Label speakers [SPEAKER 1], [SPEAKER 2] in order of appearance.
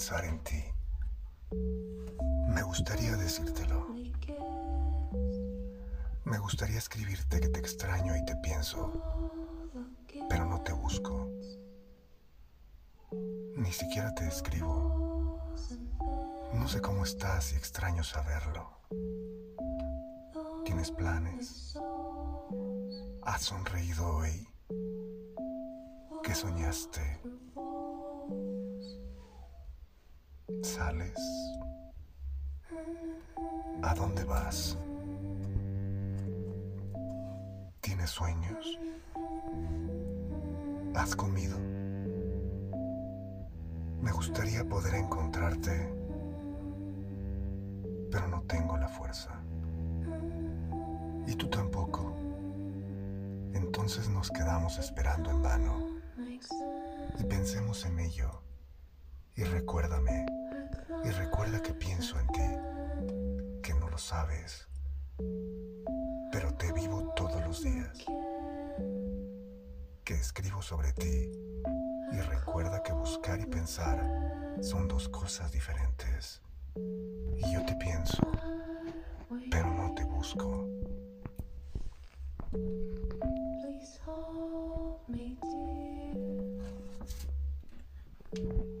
[SPEAKER 1] pensar en ti. Me gustaría decírtelo. Me gustaría escribirte que te extraño y te pienso, pero no te busco. Ni siquiera te escribo. No sé cómo estás y extraño saberlo. ¿Tienes planes? ¿Has sonreído hoy? ¿Qué soñaste? ¿Sales? ¿A dónde vas? ¿Tienes sueños? ¿Has comido? Me gustaría poder encontrarte, pero no tengo la fuerza. Y tú tampoco. Entonces nos quedamos esperando en vano. Y pensemos en ello. Y recuérdame y recuerda que pienso en ti, que no lo sabes, pero te vivo todos los días, que escribo sobre ti y recuerda que buscar y pensar son dos cosas diferentes. Y yo te pienso, pero no te busco. Please hold me dear.